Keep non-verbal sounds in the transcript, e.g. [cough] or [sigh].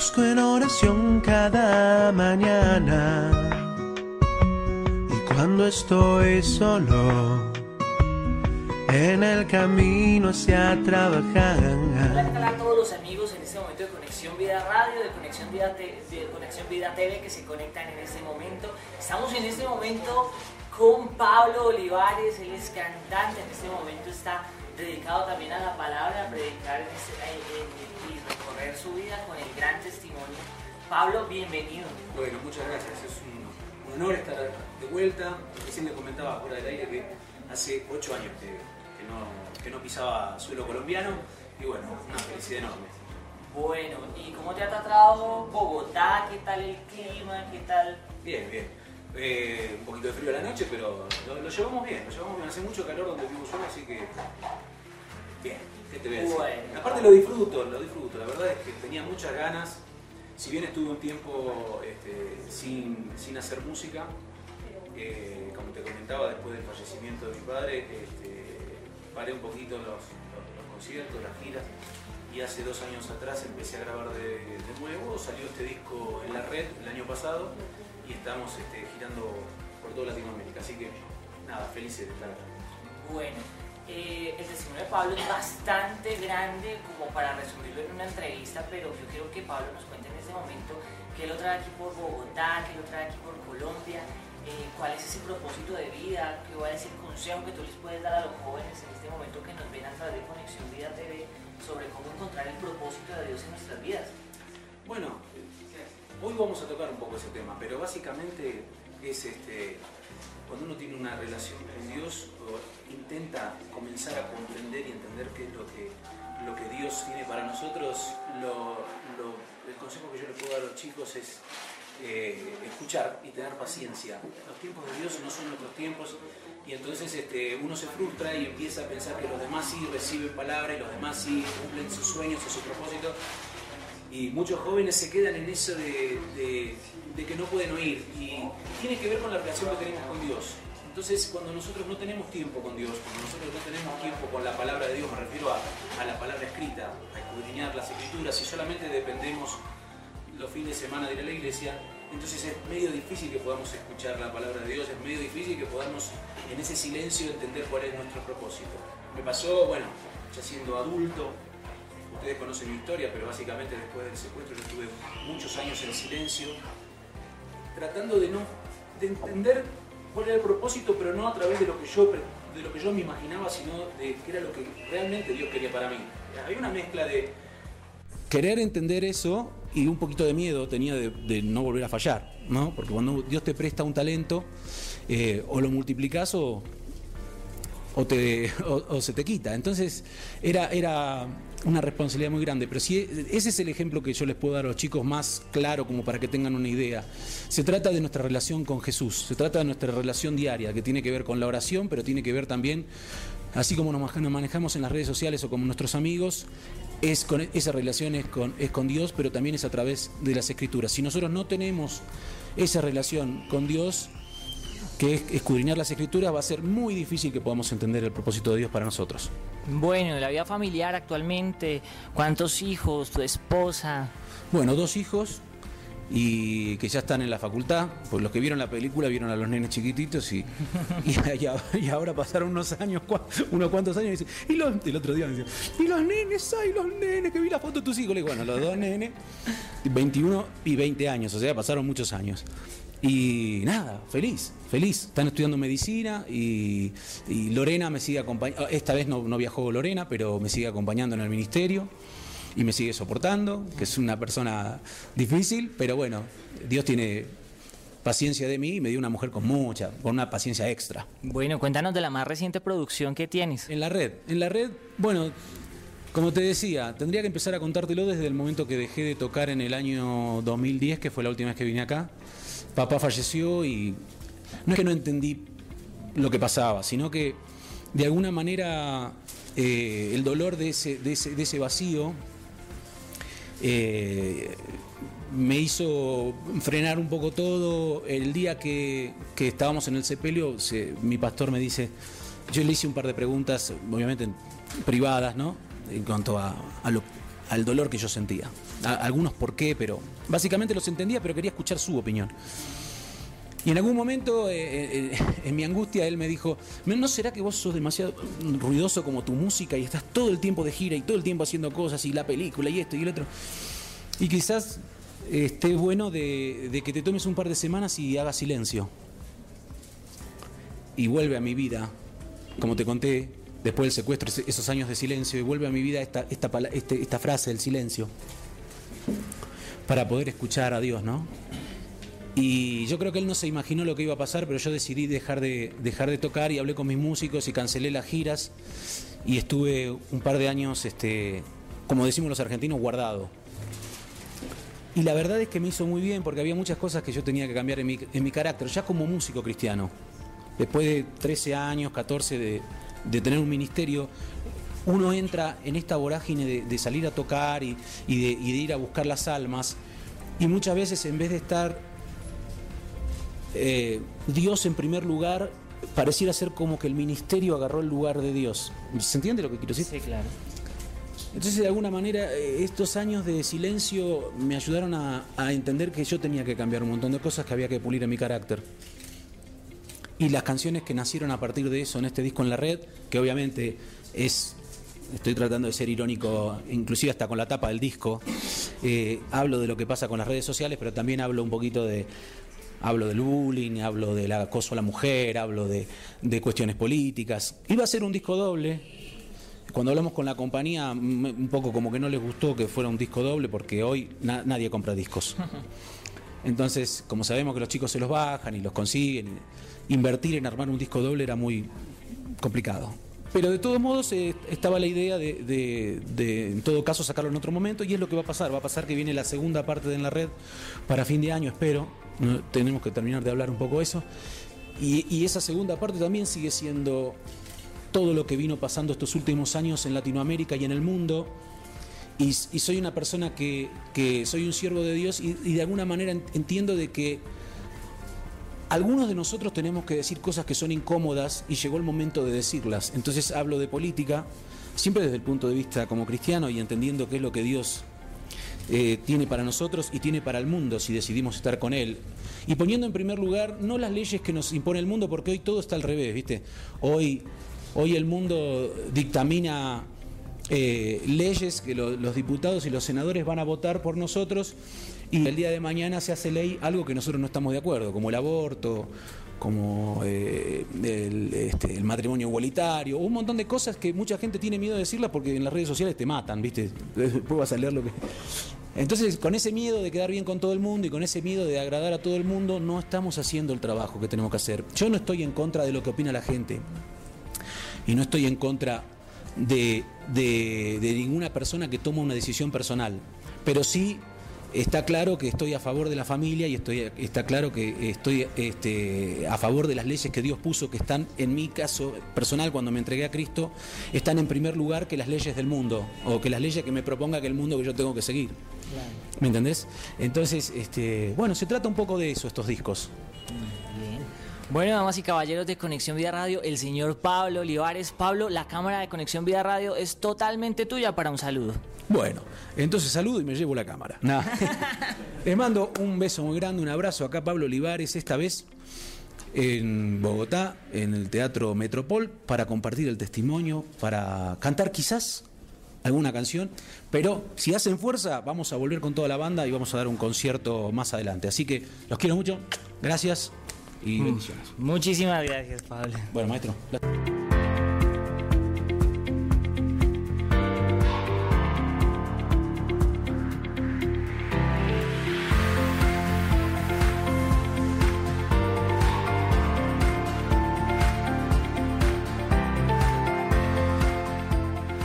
busco en oración cada mañana. Y cuando estoy solo, en el camino hacia trabajar. Hola, ¿qué tal a todos los amigos en este momento de Conexión Vida Radio, de Conexión Vida, de Conexión Vida TV que se conectan en este momento? Estamos en este momento con Pablo Olivares, él es cantante, en este momento está dedicado también a la palabra, a predicar en este- en- en- y recorrer su vida con el gran testimonio. Pablo, bienvenido. Bueno, muchas gracias. Es un, un honor estar de vuelta. Recién le comentaba fuera del aire que hace ocho años que, que no, que no pisaba suelo colombiano y bueno, una felicidad enorme. Bueno, ¿y cómo te ha tratado Bogotá? ¿Qué tal el clima? ¿Qué tal? Bien, bien. Eh, un poquito de frío a la noche, pero lo, lo llevamos bien, lo llevamos bien. Hace mucho calor donde vivo yo, así que bien. ¿Qué te voy a decir? Bueno. Aparte lo disfruto, lo disfruto. La verdad es que tenía muchas ganas. Si bien estuve un tiempo este, sin, sin hacer música, eh, como te comentaba, después del fallecimiento de mi padre, este, paré un poquito los, los- los conciertos, las giras, y hace dos años atrás empecé a grabar de, de nuevo, salió este disco en la red el año pasado, y estamos este, girando por toda Latinoamérica, así que nada, felices de estar acá. Bueno, eh, el testimonio de Pablo es bastante grande como para resumirlo en una entrevista, pero yo quiero que Pablo nos cuente en este momento qué lo trae aquí por Bogotá, qué lo trae aquí por Colombia, eh, cuál es ese propósito de vida, qué va a decir consejo que tú les puedes dar a los jóvenes en este momento que nos ven a través de Conexión Vida TV sobre cómo encontrar el propósito de Dios en nuestras vidas. Bueno, hoy vamos a tocar un poco ese tema, pero básicamente es este, cuando uno tiene una relación con Dios, o intenta comenzar a comprender y entender qué es lo que, lo que Dios tiene para nosotros, lo- el consejo que yo le puedo a los chicos es eh, escuchar y tener paciencia. Los tiempos de Dios no son nuestros tiempos y entonces este, uno se frustra y empieza a pensar que los demás sí reciben palabra y los demás sí cumplen sus sueños o sus propósitos y muchos jóvenes se quedan en eso de, de- de que no pueden oír y tiene que ver con la relación que tenemos con Dios. Entonces, cuando nosotros no tenemos tiempo con Dios, cuando nosotros no tenemos tiempo con la palabra de Dios, me refiero a, a la palabra escrita, a escudriñar las escrituras, y solamente dependemos los fines de semana de ir a la iglesia, entonces es medio difícil que podamos escuchar la palabra de Dios, es medio difícil que podamos en ese silencio entender cuál es nuestro propósito. Me pasó, bueno, ya siendo adulto, ustedes conocen mi historia, pero básicamente después del secuestro yo estuve muchos años en silencio, tratando de no de entender cuál era el propósito, pero no a través de lo que yo de lo que yo me imaginaba, sino de qué era lo que realmente Dios quería para mí. Había una mezcla de querer entender eso y un poquito de miedo tenía de, de no volver a fallar, ¿no? Porque cuando Dios te presta un talento, eh, o lo multiplicas o, o, te, o, se te quita. Entonces era, era una responsabilidad muy grande. Pero si ese es el ejemplo que yo les puedo dar a los chicos más claro como para que tengan una idea. Se trata de nuestra relación con Jesús, se trata de nuestra relación diaria, que tiene que ver con la oración, pero tiene que ver también, así como nos manejamos en las redes sociales o como nuestros amigos, es con esa relación es con, es con Dios, pero también es a través de las escrituras. Si nosotros no tenemos esa relación con Dios, que es escudriñar las escrituras, va a ser muy difícil que podamos entender el propósito de Dios para nosotros. Bueno, la vida familiar actualmente, ¿cuántos hijos, tu esposa? Bueno, dos hijos y que ya están en la facultad, pues los que vieron la película vieron a los nenes chiquititos y, [laughs] y, y- y ahora pasaron unos años, cua- unos cuantos años y dicen, y los, el otro día me decían, y los nenes, ay, los nenes, que vi la foto de tus hijos. Le digo, bueno, los dos nenes, 21 y 20 años, o sea, pasaron muchos años. Y nada, feliz, feliz. Están estudiando medicina y, y Lorena me sigue acompañando. Esta vez no, no viajó Lorena, pero me sigue acompañando en el ministerio y me sigue soportando, que es una persona difícil, pero bueno, Dios tiene paciencia de mí y me dio una mujer con mucha, con una paciencia extra. Bueno, cuéntanos de la más reciente producción que tienes. En la red, en la red, bueno, como te decía, tendría que empezar a contártelo desde el momento que dejé de tocar en el año 2010, que fue la última vez que vine acá. Papá falleció y no es que no entendí lo que pasaba, sino que de alguna manera eh, el dolor de ese, de ese, de ese vacío eh, me hizo frenar un poco todo. El día que, que estábamos en el sepelio, se- mi pastor me dice, yo le hice un par de preguntas, obviamente privadas, ¿no? En cuanto a, a lo, al dolor que yo sentía. algunos por qué, pero básicamente los entendía, pero quería escuchar su opinión. Y en algún momento, eh, eh, eh, en mi angustia, él me dijo, ¿no será que vos sos demasiado ruidoso como tu música y estás todo el tiempo de gira y todo el tiempo haciendo cosas y la película y esto y el otro? Y quizás esté bueno de, que te tomes un par de semanas y hagas silencio. Y vuelve a mi vida, como te conté, después del secuestro, esos años de silencio, y vuelve a mi vida esta, este, esta frase, el silencio, para poder escuchar a Dios, ¿no? Y yo creo que él no se imaginó lo que iba a pasar, pero yo decidí dejar de, dejar de tocar y hablé con mis músicos y cancelé las giras y estuve un par de años, este, como decimos los argentinos, guardado. Y la verdad es que me hizo muy bien porque había muchas cosas que yo tenía que cambiar en mi, en mi carácter, ya como músico cristiano. Después de 13 años, 14 de, de tener un ministerio, uno entra en esta vorágine de, salir a tocar y, de, y de ir a buscar las almas. Y muchas veces en vez de estar eh, Dios en primer lugar, pareciera ser como que el ministerio agarró el lugar de Dios. ¿Se entiende lo que quiero decir? Sí, claro. Entonces, de alguna manera, eh, estos años de silencio me ayudaron a, entender que yo tenía que cambiar un montón de cosas que había que pulir en mi carácter. Y las canciones que nacieron a partir de eso en este disco en la red, que obviamente es estoy tratando de ser irónico, inclusive hasta con la tapa del disco. Eh, hablo de lo que pasa con las redes sociales, pero también hablo un poquito de, Hablo del bullying, hablo del acoso a la mujer, hablo de, cuestiones políticas. Iba a ser un disco doble. Cuando hablamos con la compañía, un poco como que no les gustó que fuera un disco doble porque hoy nadie compra discos. [laughs] Entonces, como sabemos que los chicos se los bajan y los consiguen, invertir en armar un disco doble era muy complicado. Pero de todos modos eh, estaba la idea de, en todo caso, sacarlo en otro momento y es lo que va a pasar. Va a pasar que viene la segunda parte de En la Red para fin de año, espero tenemos que terminar de hablar un poco de eso. Y, esa segunda parte también sigue siendo todo lo que vino pasando estos últimos años en Latinoamérica y en el mundo. Y, soy una persona que, soy un siervo de Dios y, de alguna manera entiendo de que algunos de nosotros tenemos que decir cosas que son incómodas y llegó el momento de decirlas. Entonces hablo de política, siempre desde el punto de vista como cristiano y entendiendo qué es lo que Dios eh, tiene para nosotros y tiene para el mundo si decidimos estar con Él. Y poniendo en primer lugar no las leyes que nos impone el mundo, porque hoy todo está al revés, ¿viste? Hoy, hoy el mundo dictamina eh, leyes que los diputados y los senadores van a votar por nosotros y el día de mañana se hace ley algo que nosotros no estamos de acuerdo, como el aborto, como eh, este, el, matrimonio igualitario, un montón de cosas que mucha gente tiene miedo de decirlas porque en las redes sociales te matan, ¿viste? Después vas a leer lo que... Entonces, con ese miedo de quedar bien con todo el mundo y con ese miedo de agradar a todo el mundo, no estamos haciendo el trabajo que tenemos que hacer. Yo no estoy en contra de lo que opina la gente y no estoy en contra de, de ninguna persona que toma una decisión personal, pero sí Está claro que estoy a favor de la familia y estoy, está claro que estoy este, a favor de las leyes que Dios puso, que están, en mi caso personal, cuando me entregué a Cristo, están en primer lugar que las leyes del mundo, o que las leyes que me proponga que el mundo que yo tengo que seguir. ¿Me entendés? Entonces, este, bueno, se trata un poco de eso, estos discos. Bueno, damas y caballeros de Conexión Vida Radio, el señor Pablo Olivares. Pablo, la cámara de Conexión Vida Radio es totalmente tuya para un saludo. Bueno, entonces saludo y me llevo la cámara. [laughs] Les mando un beso muy grande, un abrazo acá Pablo Olivares, esta vez en Bogotá, en el Teatro Metropol, para compartir el testimonio, para cantar quizás alguna canción, pero si hacen fuerza vamos a volver con toda la banda y vamos a dar un concierto más adelante. Así que los quiero mucho, gracias y mm. bendiciones. Muchísimas gracias, Pablo. Bueno, maestro.